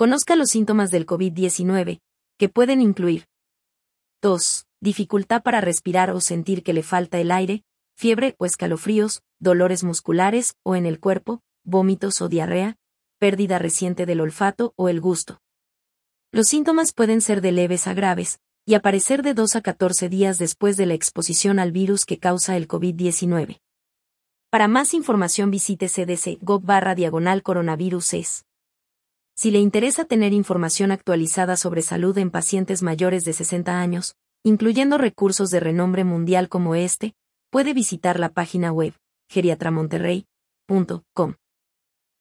Conozca los síntomas del COVID-19, que pueden incluir tos, dificultad para respirar o sentir que le falta el aire, fiebre o escalofríos, dolores musculares o en el cuerpo, vómitos o diarrea, pérdida reciente del olfato o el gusto. Los síntomas pueden ser de leves a graves, y aparecer de 2 a 14 días después de la exposición al virus que causa el COVID-19. Para más información visite cdc.gov barra diagonal coronavirus. Si le interesa tener información actualizada sobre salud en pacientes mayores de 60 años, incluyendo recursos de renombre mundial como este, puede visitar la página web geriatramonterrey.com.